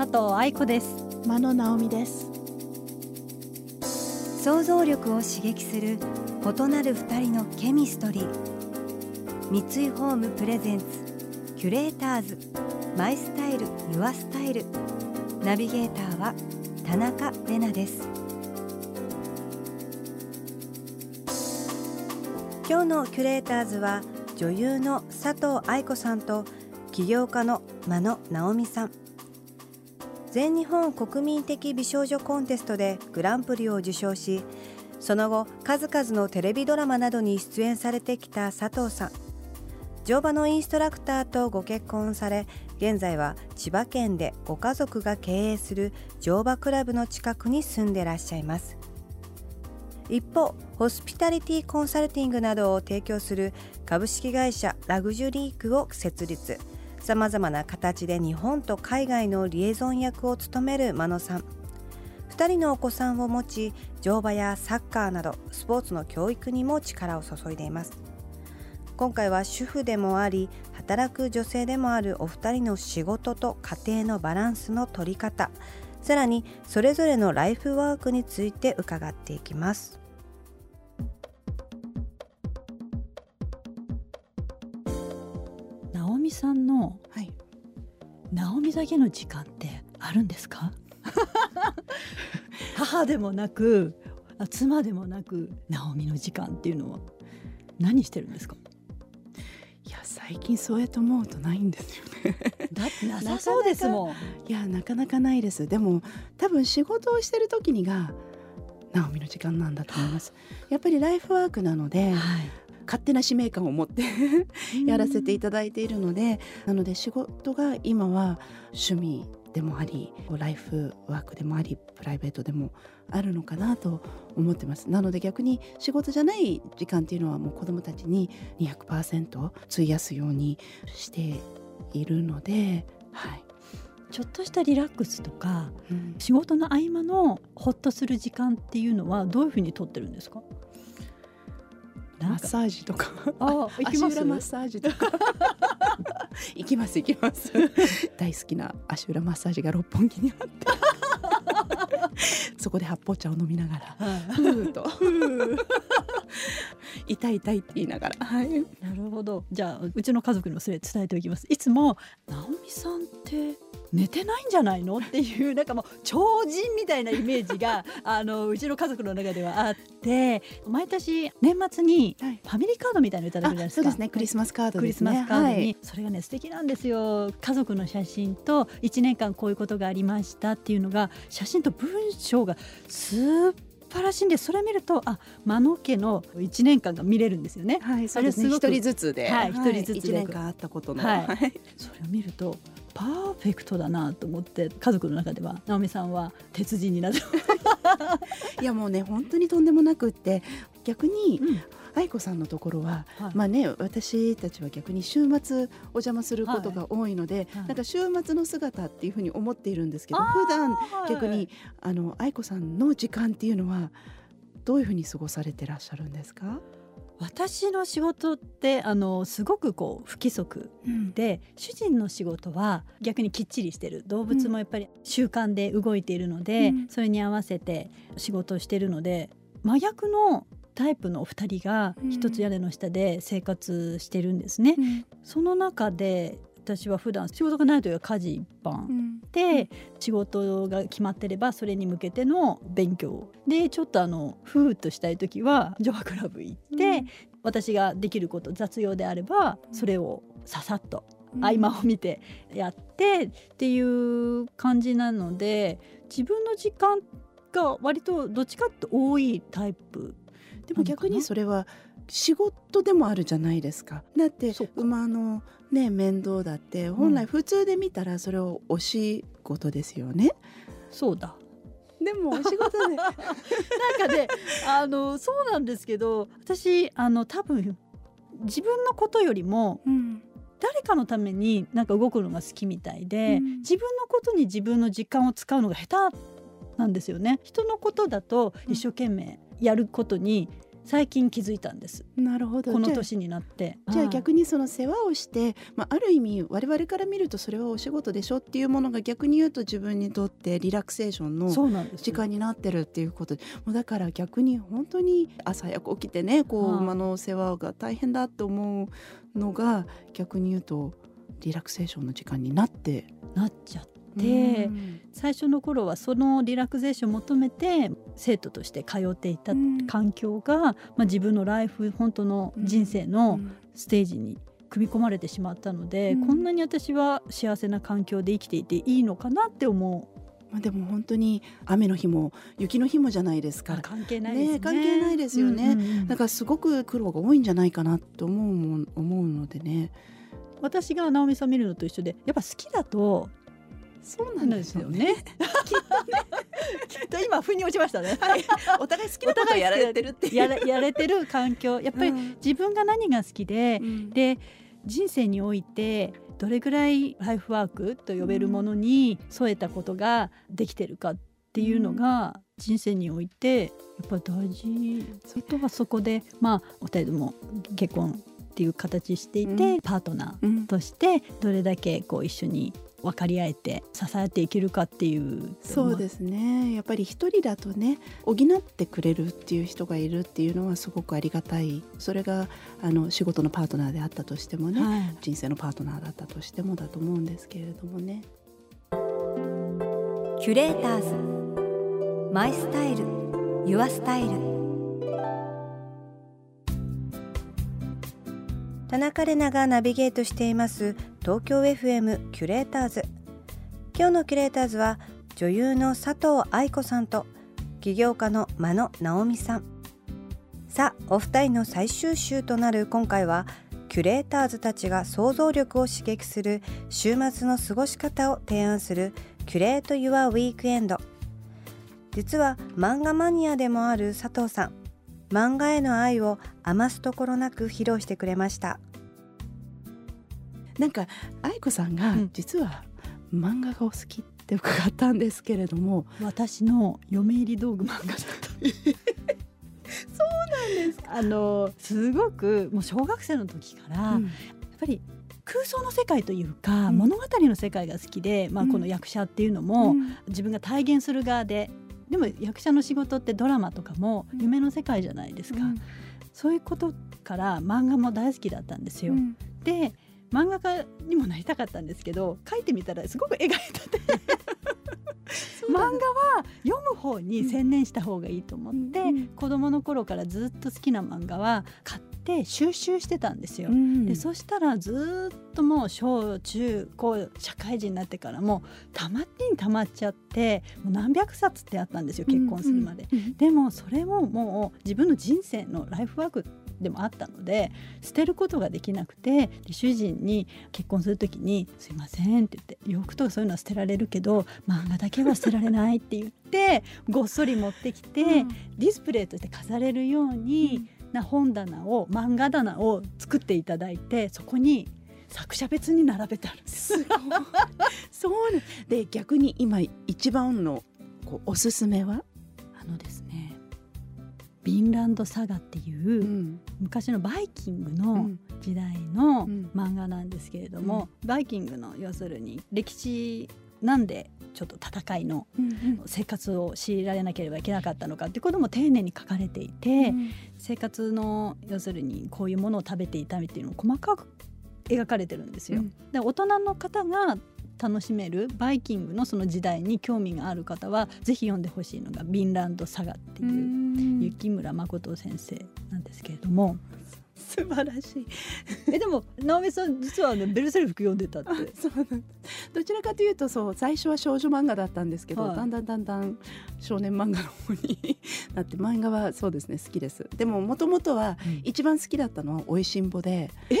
佐藤愛子です。真野直美です。想像力を刺激する異なる二人のケミストリー。三井ホームプレゼンツキュレーターズ。マイスタイルユアスタイル。ナビゲーターは田中れなです。今日のキュレーターズは女優の佐藤愛子さんと起業家の真野直美さん全日本国民的美少女コンテストでグランプリを受賞しその後数々のテレビドラマなどに出演されてきた佐藤さん。乗馬のインストラクターとご結婚され現在は千葉県でご家族が経営する乗馬クラブの近くに住んでらっしゃいます。一方ホスピタリティコンサルティングなどを提供する株式会社ラグジュリークを設立。さまざまな形で日本と海外のリエゾン役を務める真野さん。2人のお子さんを持ち乗馬やサッカーなどスポーツの教育にも力を注いでいます。今回は主婦でもあり働く女性でもあるお二人の仕事と家庭のバランスの取り方さらにそれぞれのライフワークについて伺っていきます。美さんのはい。直美だけの時間ってあるんですか？母でもなくあ妻でもなく直美の時間っていうのは何してるんですか？いや最近そうやって思うとないんですよね。だってなさそうですもん。いやなかなかないです。でも多分仕事をしてる時にが直美の時間なんだと思います。やっぱりライフワークなのではい勝手な使命感を持ってやらせていただいているのでなので仕事が今は趣味でもありライフワークでもありプライベートでもあるのかなと思ってます。なので逆に仕事じゃない時間っていうのはもう子どもたちに200%費やすようにしているのではい、ちょっとしたリラックスとかうん。仕事の合間のホッとする時間っていうのはどういうふうにとってるんですか？マッサージとか。あ行きます？足裏マッサージとか。行きます行きます。大好きな足裏マッサージが六本木にあって。そこで発泡茶を飲みながらはい。ふーっと。痛い痛いって言いながら。はい。なるほど。じゃあうちの家族にもそれ伝えておきます。いつも直美さんって寝てないんじゃないの？っていうなんかもう超人みたいなイメージが あのうちの家族の中ではあって毎年年末にはい。ファミリーカードみたいなのいただくじゃないですか。そうですね。クリスマスカードクリスマスカードに、はい。それがね素敵なんですよ。家族の写真と1年間こういうことがありましたっていうのが写真と文章が素晴らしいんでそれ見るとあ真野家の1年間が見れるんですよね。はいそうですね。一人ずつで。はい一人ずつ年間あったことの。はい。はい。それを見るとパーフェクトだなと思って家族の中では直美さんは鉄人になって。いやもうね本当にとんでもなくって逆にうん。愛子さんのところは、はい。まあね私たちは逆に週末お邪魔することが多いので、はい。なんか週末の姿っていうふうに思っているんですけど普段はい。逆にあの愛子さんの時間っていうのはどういうふうに過ごされてらっしゃるんですか？私の仕事ってあのすごくこう不規則で主人の仕事は逆にきっちりしてる。動物もやっぱり習慣で動いているので、うん。それに合わせて仕事をしているので真逆のタイプのお二人がうん。一つ屋根の下で生活してるんですね。その中で私は普段仕事がないというか家事一般うん。で仕事が決まってればそれに向けての勉強でちょっとあのふーっとしたい時はジョアクラブ行って、うん。私ができること雑用であればそれをささっとうん。合間を見てやってっていう感じなので自分の時間が割とどっちかって多いタイプでも逆にそれは仕事でもあるじゃないですか。だって馬のね面倒だって本来普通で見たらそれをお仕事ですよね。そうだ。でもお 仕事で。なんかねあのそうなんですけど私あの多分自分のことよりもうん。誰かのためになんか動くのが好きみたいで、うん。自分のことに自分の時間を使うのが下手なんですよね。人のことだと一生懸命やることに最近気づいたんです、なるほど。この年になって。じゃあはい逆にその世話をして、まあ、ある意味我々から見るとそれはお仕事でしょっていうものが逆に言うと自分にとってリラクセーションの時間になってるっていうこと。でもうだから逆に本当に朝早く起きてねこうはい馬の世話が大変だと思うのが逆に言うとリラクセーションの時間になって。なっちゃってでうん。最初の頃はそのリラクゼーションを求めて生徒として通っていたうん。環境が、まあ、自分のライフ本当の人生のステージに組み込まれてしまったので、うん。こんなに私は幸せな環境で生きていていいのかなって思う。まあ、でも本当に雨の日も雪の日もじゃないですか。関係ないですね。ね関係ないですよね。うんうんうんだからすごく苦労が多いんじゃないかなと思うもん思うのでね。私が直美さん見るのと一緒でやっぱ好きだとそうなんですよ ね。きっと今腑に落ちましたね。お互い好きなことをやられてるって。やれやれてる環境。やっぱりうん。自分が何が好きで、うん。で人生においてどれぐらいライフワークと呼べるものに添えたことができてるかっていうのが人生においてやっぱり大事。それとはそこでまあお二人とも結婚っていう形していて、うん。パートナーうん。としてどれだけこう一緒に分かり合えて支えていけるかっていう。そうですね。やっぱり一人だとね補ってくれるっていう人がいるっていうのはすごくありがたい。それがあの仕事のパートナーであったとしてもね、はい。人生のパートナーだったとしてもだと思うんですけれどもね。キュレーターズ。マイスタイル。ユアスタイル。田中れながナビゲートしています東京 FM キュレーターズ。今日のキュレーターズは女優の佐藤愛子さんと起業家の真野直美さん。さあお二人の最終週となる今回はキュレーターズたちが想像力を刺激する週末の過ごし方を提案するキュレート・ユア・ウィークエンド。実は漫画マニアでもある佐藤さん。漫画への愛を余すところなく披露してくれました。なんか愛子さんがうん。実は漫画がお好きって伺ったんですけれども、私の嫁入り道具漫画だった。そうなんですあのすごくもう小学生の時から、やっぱり空想の世界というか、うん。物語の世界が好きで、まあ、うん。この役者っていうのも、うん。自分が体現する側ででも役者の仕事ってドラマとかもうん。夢の世界じゃないですか、そういうことから漫画も大好きだったんですよ。うん。で漫画家にもなりたかったんですけど書いてみたらすごく絵が下手で。漫画は読む方に専念した方がいいと思って、うん子供の頃からずっと好きな漫画は買って収集してたんですよ。うんでそしたらずっともう小中高社会人になってからもたまってにたまっちゃってもう何百冊ってあったんですよ結婚するまで。うんうん。でもそれももう自分の人生のライフワークでもあったので捨てることができなくてで主人に結婚する時に「すいません」って言って洋服とかそういうのは捨てられるけど漫画だけは捨てられないって言って ごっそり持ってきて、うん。ディスプレイとして飾れるように、な本棚を漫画棚を作っていただいてそこに作者別に並べてあるんです。そうねで逆に今一番のこうおすすめは、あのですねビンランドサガっていう、ん。昔のバイキングうのん。時代のうん。漫画なんですけれども、バイキングの要するに歴史なんでちょっと戦いのうん生活を強いられなければいけなかったのかっていうことも丁寧に書かれていて、生活の要するにこういうものを食べていたみっていうのを細かく描かれてるんですよ。うん。で大人の方が楽しめるバイキングのその時代に興味がある方はぜひ読んでほしいのが「ビンランドサガ」っていう、うん。雪村誠先生なんですけれども。素晴らしい。えでも直美さん実はねベルセルク読んでたって。どちらかというとそう最初は少女漫画だったんですけど、はい。だんだんだんだん少年漫画の方になって漫画はそうですね好きです。でももともとは一番好きだったのはおいしんぼで。え？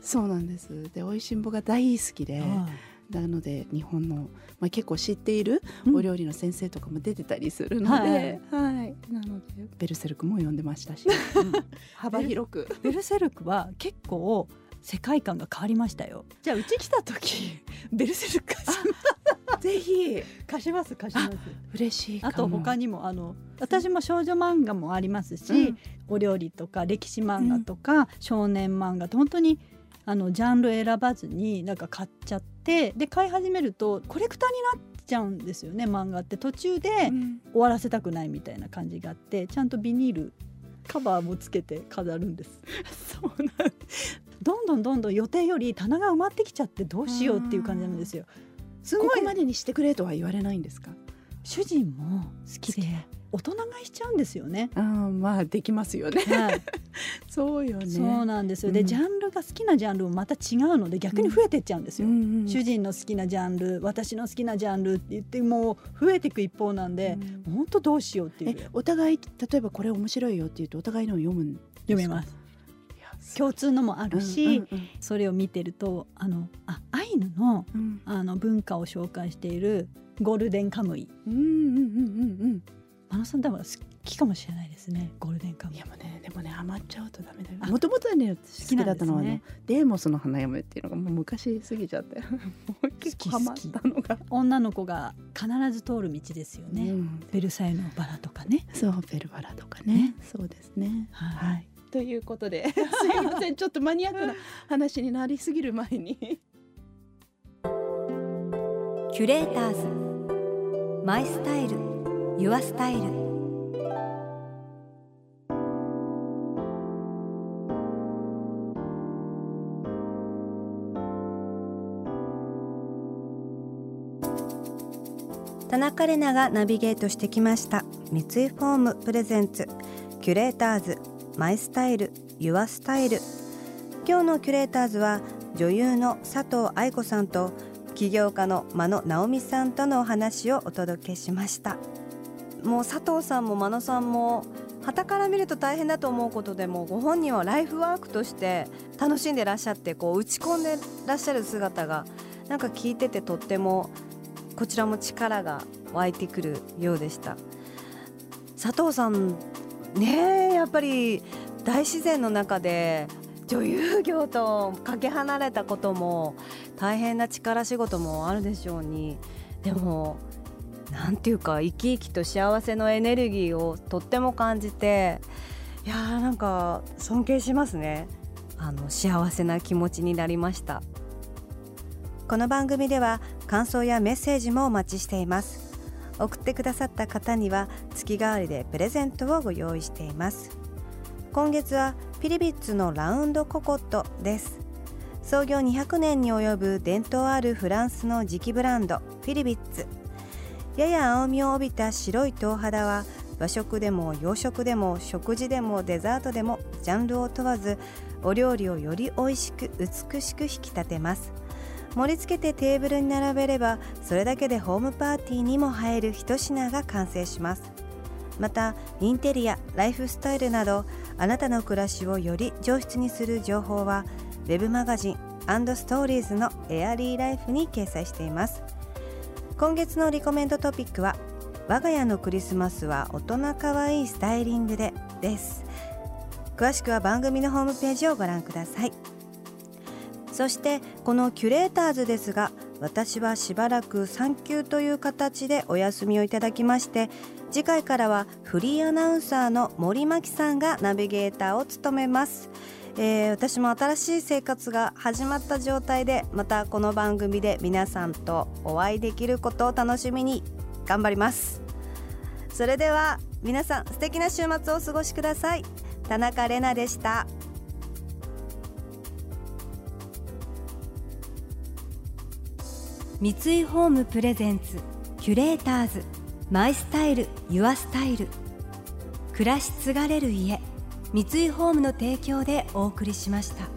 そうなんです。でおいしんぼが大好きで、はなので日本の、まあ、結構知っているうん。お料理の先生とかも出てたりするので、はい。なので。ベルセルクも読んでましたし、うん。幅広く。いベルセルクは結構世界観が変わりましたよ。じゃあうち来た時 ベルセルク貸しぜひ。貸します貸します。嬉しいあと他にもあの私も少女漫画もありますし、うん。お料理とか歴史漫画とか、少年漫画と本当にあのジャンル選ばずになんか買っちゃってで買い始めるとコレクターになっちゃうんですよね漫画って。途中でうん。終わらせたくないみたいな感じがあってちゃんとビニールカバーもつけて飾るんです。そうなんどんどんどんどん予定より棚が埋まってきちゃってどうしようっていう感じなんですよ。すごい。ここまでにしてくれとは言われないんですか？主人も好きで大人買いしちゃうんですよね。あーまあできますよね。はい。そうよね。そうなんですよ、うん。でジャンルが好きなジャンルもまた違うので逆に増えてっちゃうんですよ、うんうん主人の好きなジャンル私の好きなジャンルって言ってもう増えていく一方なんで、本当どうしようっていう。えお互い例えばこれ面白いよって言うとお互いのを読むんですか？読めます。共通のもあるし、うんうんそれを見てるとあのあアイヌのうん。あの文化を紹介しているゴールデンカムイ。うんうんうんうんうん真野さん多分好きかもしれないですねゴールデンカム。イいやもうねでもね余っちゃうとダメだよ。あもともとはね。好きだったのはあの好きなんでデーモスの花嫁っていうのがもう昔過ぎちゃって。結構ハマったのが、女の子が必ず通る道ですよね、うん。ベルサイユのバラとかね。そうベルバラとかね。ね。そうですね。はい。はい。ということで すいません。ちょっとマニアックな話になりすぎる前に。キュレーターズ。 my style your style田中れながナビゲートしてきました。三井ホーム presents。キュレーターズ。 my style。your style。今日のキュレーターズは女優の佐藤愛子さんと起業家の真野直美さんとのお話をお届けしました。もう佐藤さんも真野さんも傍から見ると大変だと思うことでもご本人はライフワークとして楽しんでらっしゃってこう打ち込んでらっしゃる姿がなんか聞いててとってもこちらも力が湧いてくるようでした。佐藤さんねえやっぱり大自然の中で女優業とかけ離れたことも大変な力仕事もあるでしょうに。でもなんていうか生き生きと幸せのエネルギーをとっても感じていやーなんか尊敬しますね。あの幸せな気持ちになりました。この番組では感想やメッセージもお待ちしています。送ってくださった方には月替わりでプレゼントをご用意しています。今月はフィリビッツのラウンドココットです。創業200年に及ぶ伝統あるフランスの磁気ブランドフィリビッツ。やや青みを帯びた白い頭肌は和食でも洋食でも食事でもデザートでもジャンルを問わずお料理をより美味しく美しく引き立てます。盛り付けてテーブルに並べればそれだけでホームパーティーにも映える一品が完成します。またインテリアライフスタイルなどあなたの暮らしをより上質にする情報はウェブマガジンストーリーズのエアリーライフに掲載しています。今月のリコメントトピックは我が家のクリスマスは大人かわいいスタイリングでです。詳しくは番組のホームページをご覧ください。そしてこのキュレーターズですが私はしばらく産休という形でお休みをいただきまして次回からはフリーアナウンサーの森牧さんがナビゲーターを務めます、えー私も新しい生活が始まった状態でまたこの番組で皆さんとお会いできることを楽しみに頑張ります。それでは皆さん素敵な週末をお過ごしください。田中れなでした。三井ホームプレゼンツキュレーターズマイスタイルユアスタイル。暮らし継がれる家。三井ホームの提供でお送りしました。